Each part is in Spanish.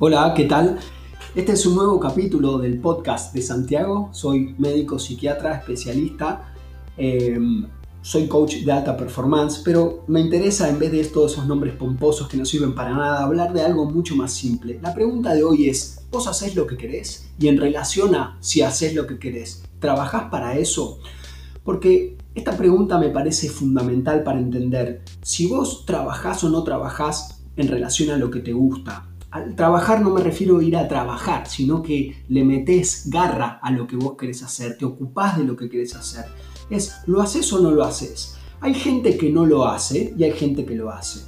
Hola, ¿qué tal? Este es un nuevo capítulo del podcast de Santiago. Soy médico psiquiatra especialista. Eh, soy coach de alta performance, pero me interesa en vez de todos esos nombres pomposos que no sirven para nada, hablar de algo mucho más simple. La pregunta de hoy es, ¿vos hacés lo que querés? Y en relación a si haces lo que querés, ¿trabajás para eso? Porque esta pregunta me parece fundamental para entender si vos trabajás o no trabajás en relación a lo que te gusta. Al trabajar no me refiero a ir a trabajar, sino que le metes garra a lo que vos querés hacer, te ocupás de lo que querés hacer. Es, ¿lo haces o no lo haces? Hay gente que no lo hace y hay gente que lo hace.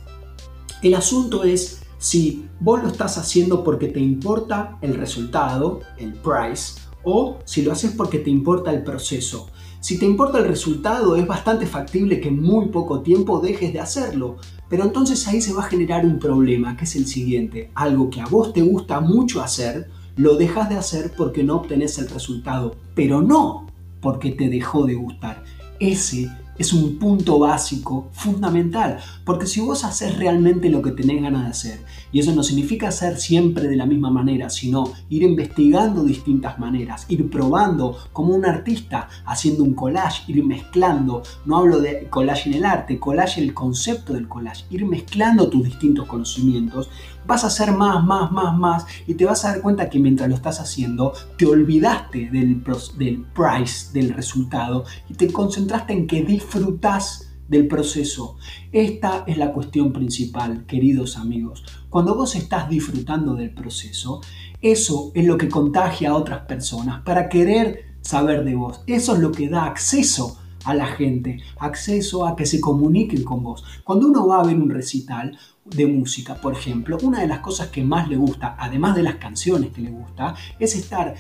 El asunto es si vos lo estás haciendo porque te importa el resultado, el price, o si lo haces porque te importa el proceso. Si te importa el resultado, es bastante factible que en muy poco tiempo dejes de hacerlo. Pero entonces ahí se va a generar un problema, que es el siguiente. Algo que a vos te gusta mucho hacer, lo dejas de hacer porque no obtenés el resultado, pero no porque te dejó de gustar. Ese es un punto básico, fundamental, porque si vos haces realmente lo que tenés ganas de hacer, y eso no significa hacer siempre de la misma manera, sino ir investigando distintas maneras, ir probando como un artista haciendo un collage, ir mezclando, no hablo de collage en el arte, collage el concepto del collage, ir mezclando tus distintos conocimientos, vas a hacer más, más, más, más, y te vas a dar cuenta que mientras lo estás haciendo, te olvidaste del, del price, del resultado, y te concentraste en que disfrutas del proceso. Esta es la cuestión principal, queridos amigos. Cuando vos estás disfrutando del proceso, eso es lo que contagia a otras personas para querer saber de vos. Eso es lo que da acceso a la gente, acceso a que se comuniquen con vos. Cuando uno va a ver un recital de música, por ejemplo, una de las cosas que más le gusta, además de las canciones que le gusta, es estar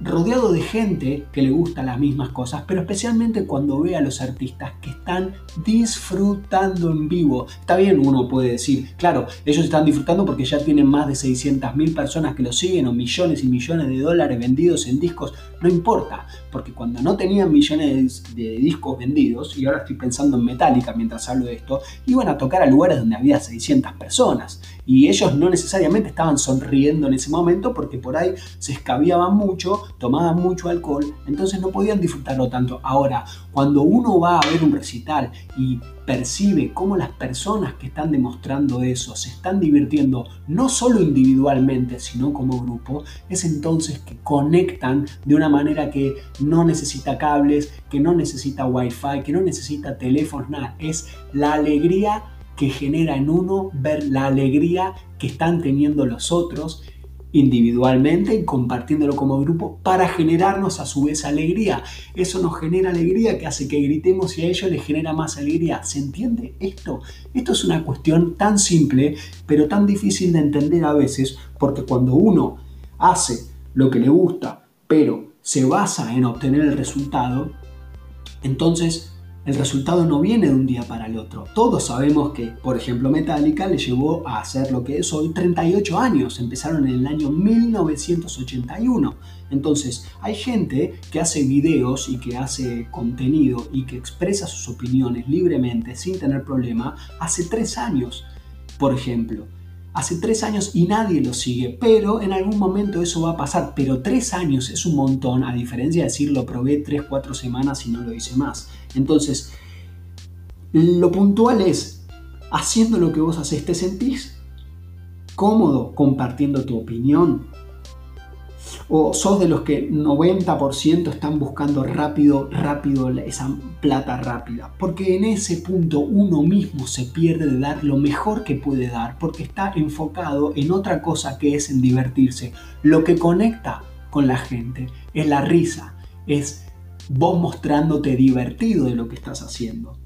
rodeado de gente que le gusta las mismas cosas, pero especialmente cuando ve a los artistas que están disfrutando en vivo. Está bien, uno puede decir, claro, ellos están disfrutando porque ya tienen más de 600 mil personas que los siguen o millones y millones de dólares vendidos en discos. No importa, porque cuando no tenían millones de discos vendidos, y ahora estoy pensando en Metallica mientras hablo de esto, iban a tocar a lugares donde había 600 personas. Y ellos no necesariamente estaban sonriendo en ese momento porque por ahí se escabiaban mucho tomaban mucho alcohol, entonces no podían disfrutarlo tanto. Ahora, cuando uno va a ver un recital y percibe cómo las personas que están demostrando eso se están divirtiendo no solo individualmente, sino como grupo, es entonces que conectan de una manera que no necesita cables, que no necesita wifi, que no necesita teléfonos, nada. Es la alegría que genera en uno ver la alegría que están teniendo los otros individualmente y compartiéndolo como grupo para generarnos a su vez alegría. Eso nos genera alegría que hace que gritemos y a ellos les genera más alegría. ¿Se entiende esto? Esto es una cuestión tan simple pero tan difícil de entender a veces porque cuando uno hace lo que le gusta pero se basa en obtener el resultado, entonces el resultado no viene de un día para el otro. Todos sabemos que, por ejemplo, Metallica le llevó a hacer lo que es hoy 38 años. Empezaron en el año 1981. Entonces, hay gente que hace videos y que hace contenido y que expresa sus opiniones libremente, sin tener problema, hace tres años, por ejemplo hace tres años y nadie lo sigue, pero en algún momento eso va a pasar. Pero tres años es un montón, a diferencia de decir lo probé tres, cuatro semanas y no lo hice más. Entonces, lo puntual es, haciendo lo que vos haces, ¿te sentís cómodo compartiendo tu opinión? o sos de los que 90% están buscando rápido, rápido esa plata rápida. Porque en ese punto uno mismo se pierde de dar lo mejor que puede dar porque está enfocado en otra cosa que es en divertirse. Lo que conecta con la gente es la risa, es vos mostrándote divertido de lo que estás haciendo.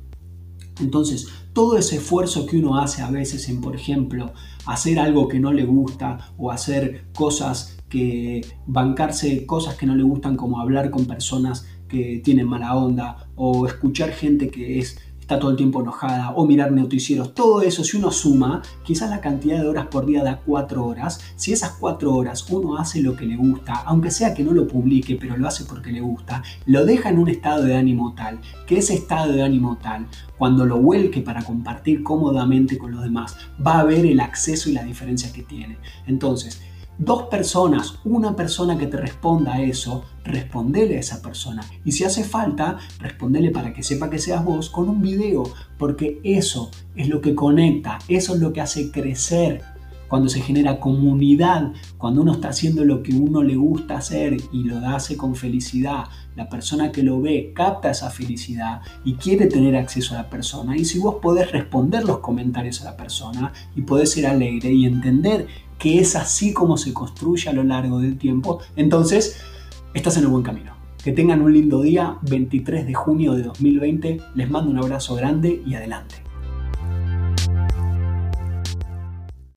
Entonces, todo ese esfuerzo que uno hace a veces en, por ejemplo, hacer algo que no le gusta o hacer cosas que bancarse cosas que no le gustan como hablar con personas que tienen mala onda o escuchar gente que es todo el tiempo enojada o mirar noticieros, todo eso, si uno suma, quizás la cantidad de horas por día da cuatro horas, si esas cuatro horas uno hace lo que le gusta, aunque sea que no lo publique, pero lo hace porque le gusta, lo deja en un estado de ánimo tal, que ese estado de ánimo tal, cuando lo vuelque para compartir cómodamente con los demás, va a ver el acceso y la diferencia que tiene. Entonces, dos personas, una persona que te responda a eso, respondele a esa persona. Y si hace falta, respondele para que sepa que seas vos con un video, porque eso es lo que conecta, eso es lo que hace crecer cuando se genera comunidad, cuando uno está haciendo lo que uno le gusta hacer y lo hace con felicidad, la persona que lo ve capta esa felicidad y quiere tener acceso a la persona. Y si vos podés responder los comentarios a la persona y podés ser alegre y entender que es así como se construye a lo largo del tiempo, entonces estás en el buen camino. Que tengan un lindo día, 23 de junio de 2020. Les mando un abrazo grande y adelante.